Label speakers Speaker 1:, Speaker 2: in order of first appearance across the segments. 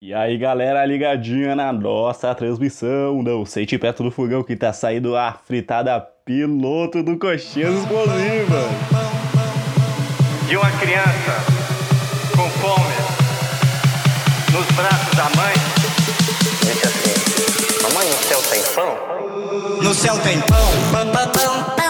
Speaker 1: E aí, galera, ligadinha na nossa transmissão. Não sente perto do fogão que tá saindo a fritada piloto do Coxinhas Explosivas.
Speaker 2: de uma criança com fome nos braços da mãe. Disse assim: Mamãe, no céu tem pão?
Speaker 3: No céu tem pão, pão, pão, pão,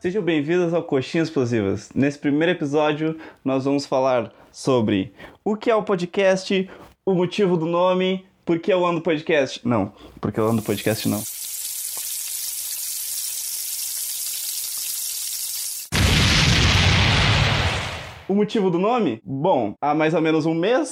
Speaker 1: Sejam bem-vindos ao Coxinhas Explosivas. Nesse primeiro episódio, nós vamos falar sobre o que é o podcast, o motivo do nome, por que eu ando podcast. Não, porque eu ando podcast não. O motivo do nome? Bom, há mais ou menos um mês,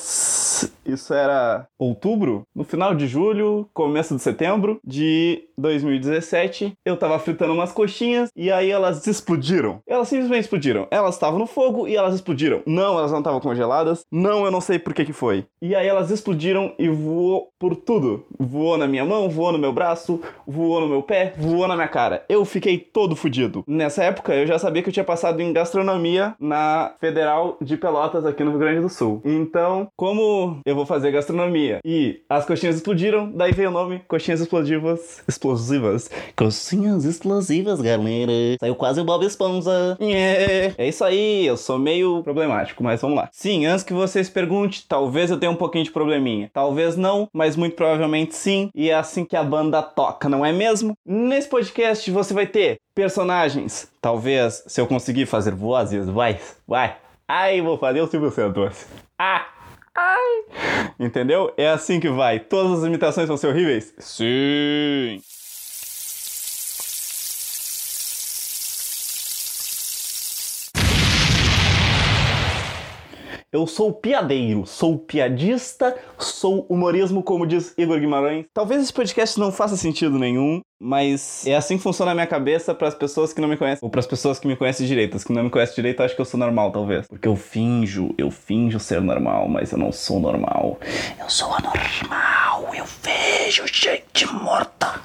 Speaker 1: isso era outubro, no final de julho, começo de setembro de 2017, eu tava fritando umas coxinhas e aí elas explodiram. Elas simplesmente explodiram. Elas estavam no fogo e elas explodiram. Não, elas não estavam congeladas. Não, eu não sei por que que foi. E aí elas explodiram e voou por tudo. Voou na minha mão, voou no meu braço, voou no meu pé, voou na minha cara. Eu fiquei todo fudido. Nessa época, eu já sabia que eu tinha passado em gastronomia na Federal de Pelotas aqui no Rio Grande do Sul. Então, como eu vou fazer gastronomia e as coxinhas explodiram, daí veio o nome Coxinhas Explosivas. Explosivas. Coxinhas explosivas, galera. Saiu quase o Bob Esponja. É. é isso aí, eu sou meio problemático, mas vamos lá. Sim, antes que vocês perguntem, talvez eu tenha um pouquinho de probleminha. Talvez não, mas muito provavelmente sim. E é assim que a banda toca, não é mesmo? Nesse podcast você vai ter personagens. Talvez, se eu conseguir fazer vozes, vai, vai. Ai, vou fazer o Silvio Santos. Ah! Entendeu? É assim que vai. Todas as imitações vão ser horríveis? Sim! Eu sou piadeiro, sou piadista, sou humorismo, como diz Igor Guimarães. Talvez esse podcast não faça sentido nenhum, mas é assim que funciona a minha cabeça para as pessoas que não me conhecem, ou para as pessoas que me conhecem direito. As que não me conhecem direito acham que eu sou normal, talvez. Porque eu finjo, eu finjo ser normal, mas eu não sou normal. Eu sou anormal, eu vejo gente morta.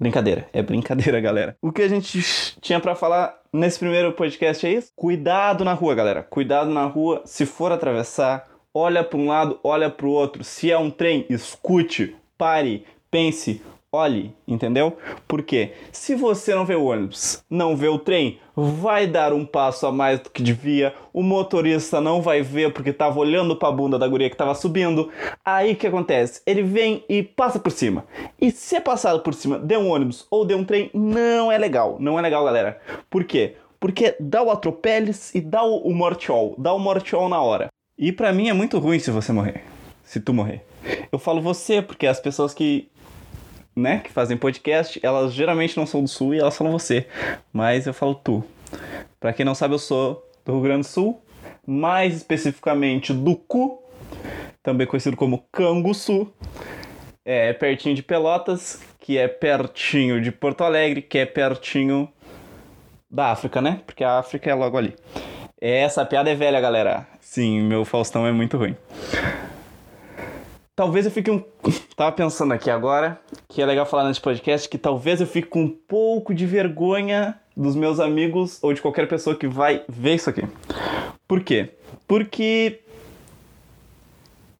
Speaker 1: Brincadeira, é brincadeira, galera. O que a gente tinha para falar nesse primeiro podcast é isso? Cuidado na rua, galera. Cuidado na rua. Se for atravessar, olha para um lado, olha para o outro. Se é um trem, escute, pare, pense, olhe, entendeu? Porque se você não vê o ônibus, não vê o trem, vai dar um passo a mais do que devia, o motorista não vai ver porque estava olhando para a bunda da guria que estava subindo. Aí o que acontece? Ele vem e passa por cima. E se é passado por cima de um ônibus ou de um trem, não é legal. Não é legal, galera. Por quê? Porque dá o atropeles e dá o mortiol, dá o mortiol na hora. E para mim é muito ruim se você morrer. Se tu morrer. Eu falo você porque as pessoas que né, que fazem podcast, elas geralmente não são do sul e elas falam você. Mas eu falo tu. Pra quem não sabe, eu sou do Rio Grande do Sul, mais especificamente do Cu, também conhecido como Canguçu. É pertinho de Pelotas, que é pertinho de Porto Alegre, que é pertinho da África, né? Porque a África é logo ali. Essa piada é velha, galera. Sim, meu Faustão é muito ruim. Talvez eu fique um. Tava pensando aqui agora que é legal falar nesse podcast que talvez eu fique com um pouco de vergonha dos meus amigos ou de qualquer pessoa que vai ver isso aqui. Por quê? Porque.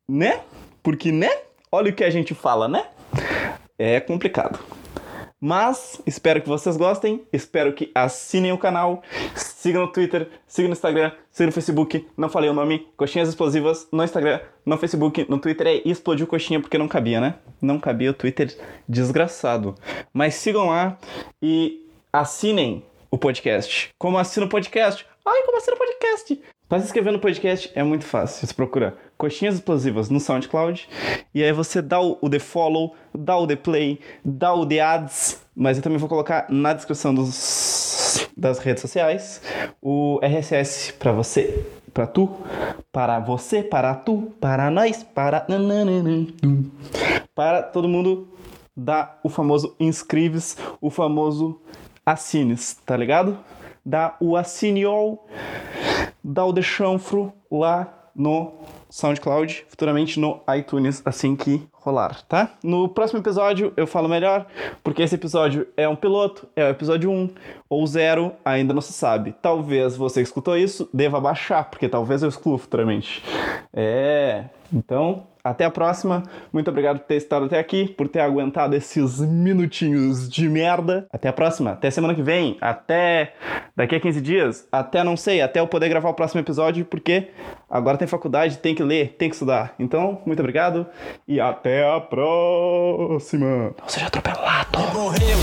Speaker 1: Né? Porque, né? Olha o que a gente fala, né? É complicado. Mas espero que vocês gostem, espero que assinem o canal, sigam no Twitter, sigam no Instagram, sigam no Facebook, não falei o nome, Coxinhas Explosivas no Instagram, no Facebook, no Twitter é Explodiu Coxinha porque não cabia, né? Não cabia o Twitter desgraçado. Mas sigam lá e assinem o podcast. Como assina o podcast? Ai, como assina o podcast? Para se inscrever no podcast é muito fácil. Você procura Coxinhas Explosivas no SoundCloud e aí você dá o, o the follow, dá o the play, dá o the ads, mas eu também vou colocar na descrição dos, das redes sociais o RSS para você, para tu, para você, para tu, para nós, para para todo mundo dar o famoso inscrives, o famoso assines, tá ligado? Dá o assiniol dá o de chanfro lá no SoundCloud, futuramente no iTunes, assim que rolar, tá? No próximo episódio eu falo melhor, porque esse episódio é um piloto, é o episódio 1 ou 0, ainda não se sabe. Talvez você escutou isso deva baixar, porque talvez eu exclua futuramente. É, então até a próxima. Muito obrigado por ter estado até aqui, por ter aguentado esses minutinhos de merda. Até a próxima. Até semana que vem. Até daqui a 15 dias. Até não sei, até eu poder gravar o próximo episódio, porque agora tem faculdade, tem que ler, tem que estudar. Então, muito obrigado e até a próxima. Não seja atropelado.
Speaker 3: Morreu.